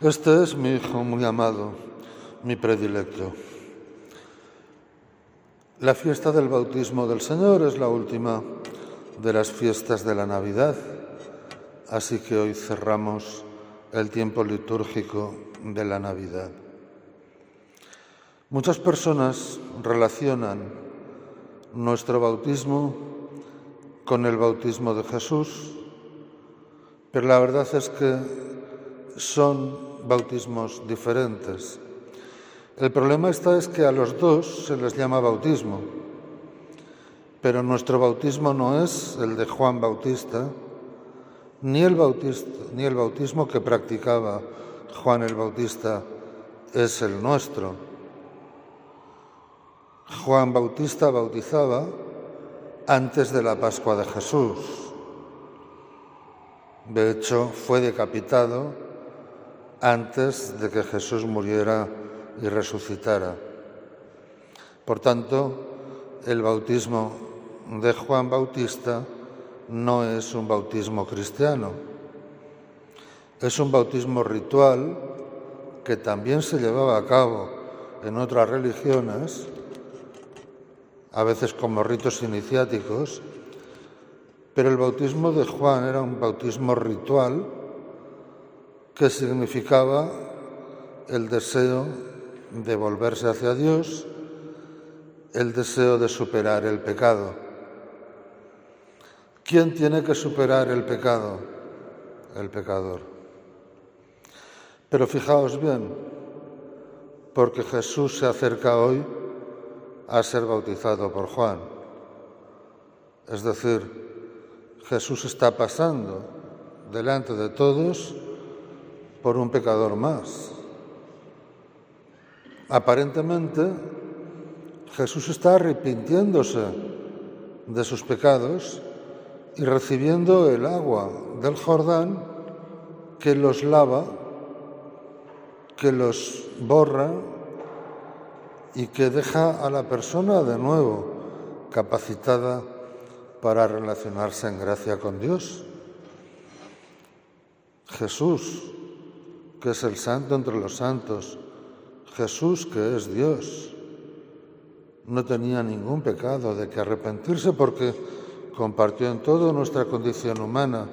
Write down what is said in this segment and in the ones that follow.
Este es mi hijo muy amado, mi predilecto. La fiesta del bautismo del Señor es la última de las fiestas de la Navidad, así que hoy cerramos el tiempo litúrgico de la Navidad. Muchas personas relacionan nuestro bautismo con el bautismo de Jesús, pero la verdad es que son bautismos diferentes. El problema está es que a los dos se les llama bautismo, pero nuestro bautismo no es el de Juan Bautista, ni el, ni el bautismo que practicaba Juan el Bautista es el nuestro. Juan Bautista bautizaba antes de la Pascua de Jesús. De hecho, fue decapitado antes de que Jesús muriera y resucitara. Por tanto, el bautismo de Juan Bautista no es un bautismo cristiano, es un bautismo ritual que también se llevaba a cabo en otras religiones, a veces como ritos iniciáticos, pero el bautismo de Juan era un bautismo ritual que significaba el deseo de volverse hacia Dios, el deseo de superar el pecado. ¿Quién tiene que superar el pecado? El pecador. Pero fijaos bien, porque Jesús se acerca hoy a ser bautizado por Juan. Es decir, Jesús está pasando delante de todos por un pecador más. Aparentemente, Jesús está arrepintiéndose de sus pecados y recibiendo el agua del Jordán que los lava, que los borra y que deja a la persona de nuevo capacitada para relacionarse en gracia con Dios. Jesús que es el santo entre los santos, Jesús que es Dios. No tenía ningún pecado de que arrepentirse porque compartió en todo nuestra condición humana,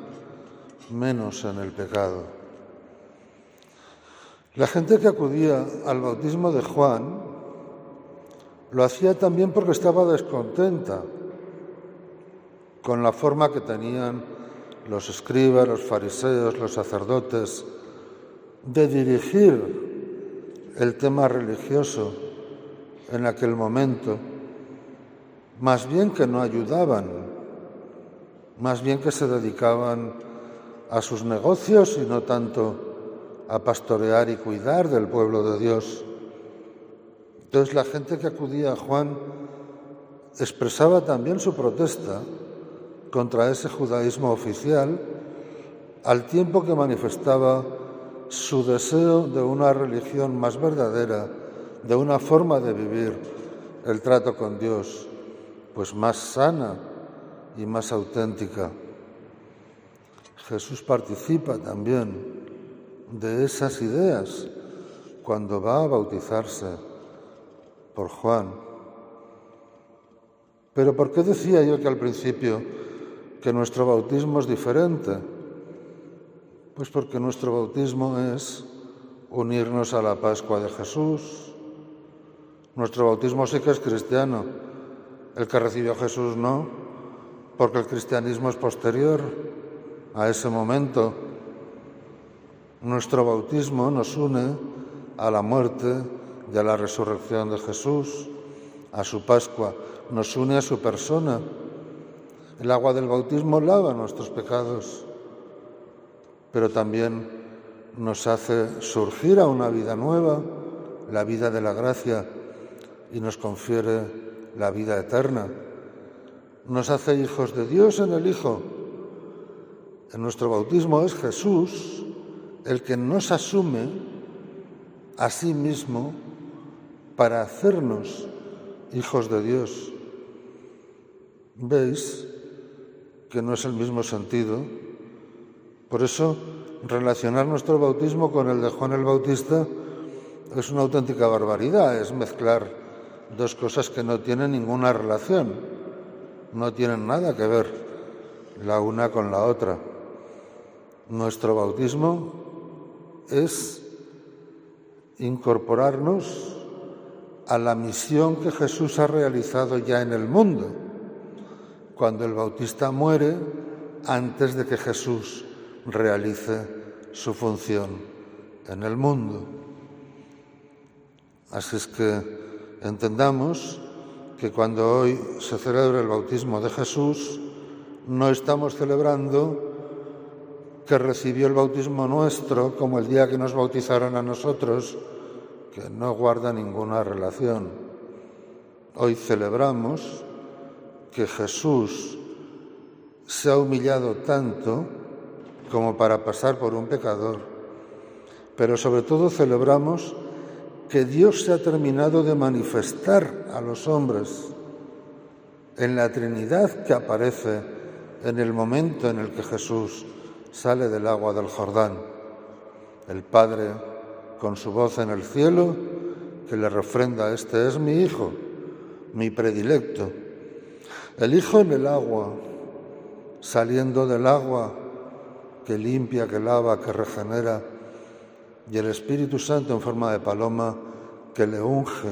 menos en el pecado. La gente que acudía al bautismo de Juan lo hacía también porque estaba descontenta con la forma que tenían los escribas, los fariseos, los sacerdotes, de dirigir el tema religioso en aquel momento, más bien que no ayudaban, más bien que se dedicaban a sus negocios y no tanto a pastorear y cuidar del pueblo de Dios. Entonces la gente que acudía a Juan expresaba también su protesta contra ese judaísmo oficial al tiempo que manifestaba su deseo de una religión más verdadera, de una forma de vivir el trato con Dios, pues más sana y más auténtica. Jesús participa también de esas ideas cuando va a bautizarse por Juan. Pero ¿por qué decía yo que al principio que nuestro bautismo es diferente? Pues porque nuestro bautismo es unirnos a la Pascua de Jesús. Nuestro bautismo sí que es cristiano. El que recibió Jesús no, porque el cristianismo es posterior a ese momento. Nuestro bautismo nos une a la muerte y a la resurrección de Jesús, a su Pascua, nos une a su persona. El agua del bautismo lava nuestros pecados pero también nos hace surgir a una vida nueva, la vida de la gracia, y nos confiere la vida eterna. Nos hace hijos de Dios en el Hijo. En nuestro bautismo es Jesús el que nos asume a sí mismo para hacernos hijos de Dios. ¿Veis que no es el mismo sentido? Por eso relacionar nuestro bautismo con el de Juan el Bautista es una auténtica barbaridad, es mezclar dos cosas que no tienen ninguna relación, no tienen nada que ver la una con la otra. Nuestro bautismo es incorporarnos a la misión que Jesús ha realizado ya en el mundo, cuando el bautista muere antes de que Jesús realice su función en el mundo. Así es que entendamos que cuando hoy se celebra el bautismo de Jesús, no estamos celebrando que recibió el bautismo nuestro como el día que nos bautizaron a nosotros, que no guarda ninguna relación. Hoy celebramos que Jesús se ha humillado tanto como para pasar por un pecador, pero sobre todo celebramos que Dios se ha terminado de manifestar a los hombres en la Trinidad que aparece en el momento en el que Jesús sale del agua del Jordán. El Padre, con su voz en el cielo, que le refrenda, este es mi Hijo, mi predilecto. El Hijo en el agua, saliendo del agua que limpia, que lava, que regenera, y el Espíritu Santo en forma de paloma que le unge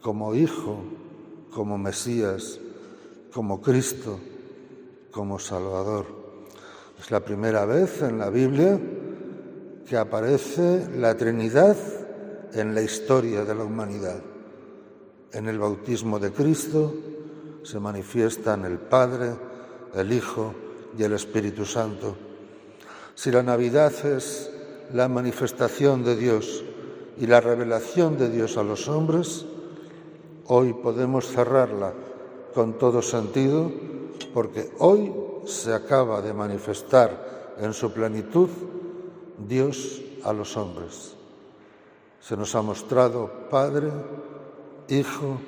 como Hijo, como Mesías, como Cristo, como Salvador. Es la primera vez en la Biblia que aparece la Trinidad en la historia de la humanidad. En el bautismo de Cristo se manifiestan el Padre, el Hijo y el Espíritu Santo. Si la Navidad es la manifestación de Dios y la revelación de Dios a los hombres, hoy podemos cerrarla con todo sentido porque hoy se acaba de manifestar en su plenitud Dios a los hombres. Se nos ha mostrado Padre, Hijo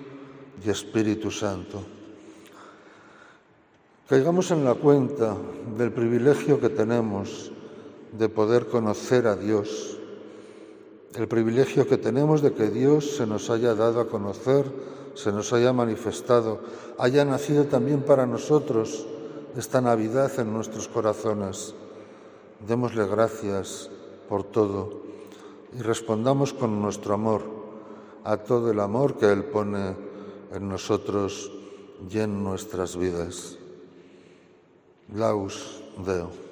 y Espíritu Santo. Caigamos en la cuenta del privilegio que tenemos de poder conocer a Dios, el privilegio que tenemos de que Dios se nos haya dado a conocer, se nos haya manifestado, haya nacido también para nosotros esta Navidad en nuestros corazones. Démosle gracias por todo y respondamos con nuestro amor a todo el amor que Él pone en nosotros y en nuestras vidas. Laus Deo.